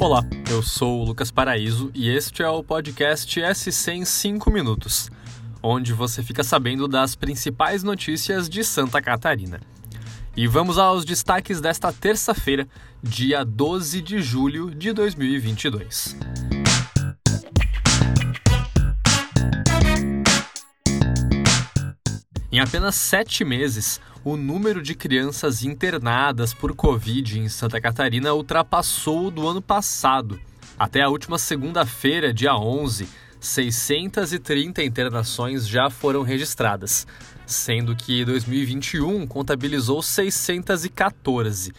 Olá, eu sou o Lucas Paraíso e este é o podcast SC em 5 minutos, onde você fica sabendo das principais notícias de Santa Catarina. E vamos aos destaques desta terça-feira, dia 12 de julho de 2022. Em apenas sete meses, o número de crianças internadas por Covid em Santa Catarina ultrapassou o do ano passado. Até a última segunda-feira, dia 11, 630 internações já foram registradas, sendo que 2021 contabilizou 614.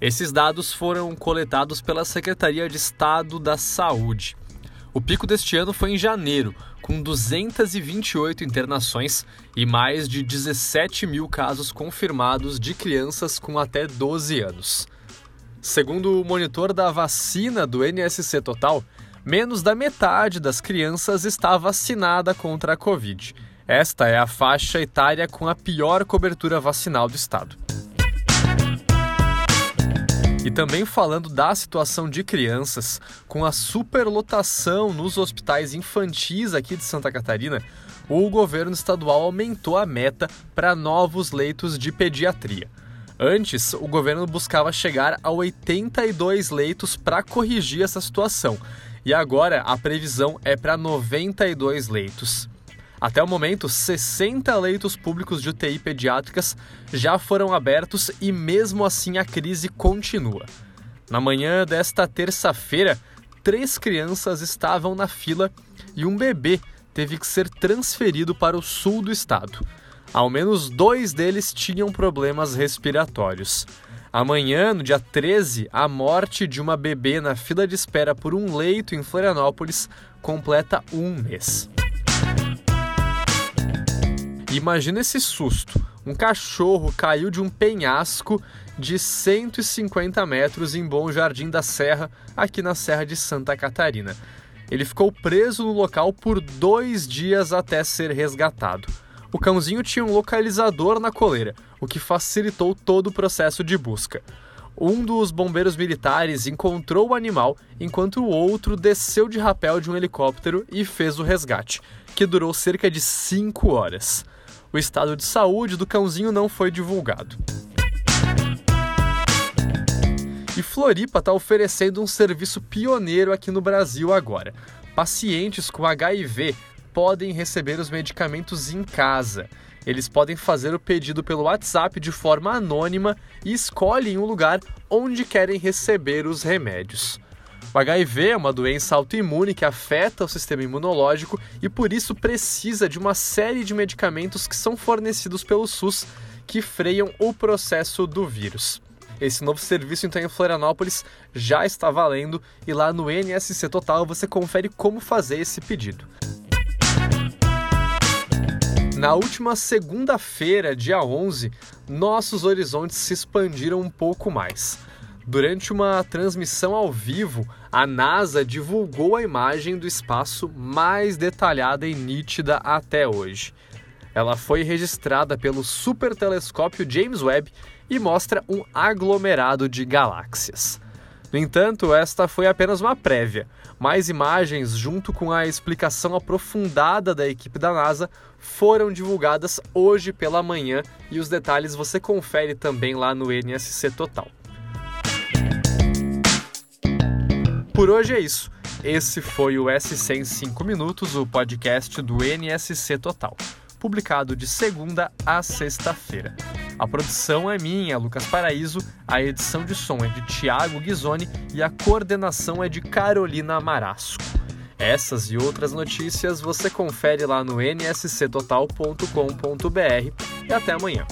Esses dados foram coletados pela Secretaria de Estado da Saúde. O pico deste ano foi em janeiro, com 228 internações e mais de 17 mil casos confirmados de crianças com até 12 anos. Segundo o monitor da vacina do NSC Total, menos da metade das crianças está vacinada contra a Covid. Esta é a faixa etária com a pior cobertura vacinal do estado. Também falando da situação de crianças, com a superlotação nos hospitais infantis aqui de Santa Catarina, o governo estadual aumentou a meta para novos leitos de pediatria. Antes, o governo buscava chegar a 82 leitos para corrigir essa situação, e agora a previsão é para 92 leitos. Até o momento, 60 leitos públicos de UTI pediátricas já foram abertos e, mesmo assim, a crise continua. Na manhã desta terça-feira, três crianças estavam na fila e um bebê teve que ser transferido para o sul do estado. Ao menos dois deles tinham problemas respiratórios. Amanhã, no dia 13, a morte de uma bebê na fila de espera por um leito em Florianópolis completa um mês. Imagina esse susto. Um cachorro caiu de um penhasco de 150 metros em Bom Jardim da Serra, aqui na Serra de Santa Catarina. Ele ficou preso no local por dois dias até ser resgatado. O cãozinho tinha um localizador na coleira, o que facilitou todo o processo de busca. Um dos bombeiros militares encontrou o animal, enquanto o outro desceu de rapel de um helicóptero e fez o resgate, que durou cerca de 5 horas. O estado de saúde do cãozinho não foi divulgado. E Floripa está oferecendo um serviço pioneiro aqui no Brasil agora. Pacientes com HIV podem receber os medicamentos em casa. Eles podem fazer o pedido pelo WhatsApp de forma anônima e escolhem um lugar onde querem receber os remédios. O HIV é uma doença autoimune que afeta o sistema imunológico e por isso precisa de uma série de medicamentos que são fornecidos pelo SUS que freiam o processo do vírus. Esse novo serviço, então, em Florianópolis já está valendo e lá no NSC Total você confere como fazer esse pedido. Na última segunda-feira, dia 11, nossos horizontes se expandiram um pouco mais. Durante uma transmissão ao vivo, a NASA divulgou a imagem do espaço mais detalhada e nítida até hoje. Ela foi registrada pelo Super Telescópio James Webb e mostra um aglomerado de galáxias. No entanto, esta foi apenas uma prévia. Mais imagens, junto com a explicação aprofundada da equipe da NASA, foram divulgadas hoje pela manhã e os detalhes você confere também lá no NSC Total. Por hoje é isso. Esse foi o SC em 5 minutos, o podcast do NSC Total, publicado de segunda a sexta-feira. A produção é minha, Lucas Paraíso, a edição de som é de Tiago Ghisoni e a coordenação é de Carolina Marasco. Essas e outras notícias você confere lá no nsctotal.com.br e até amanhã.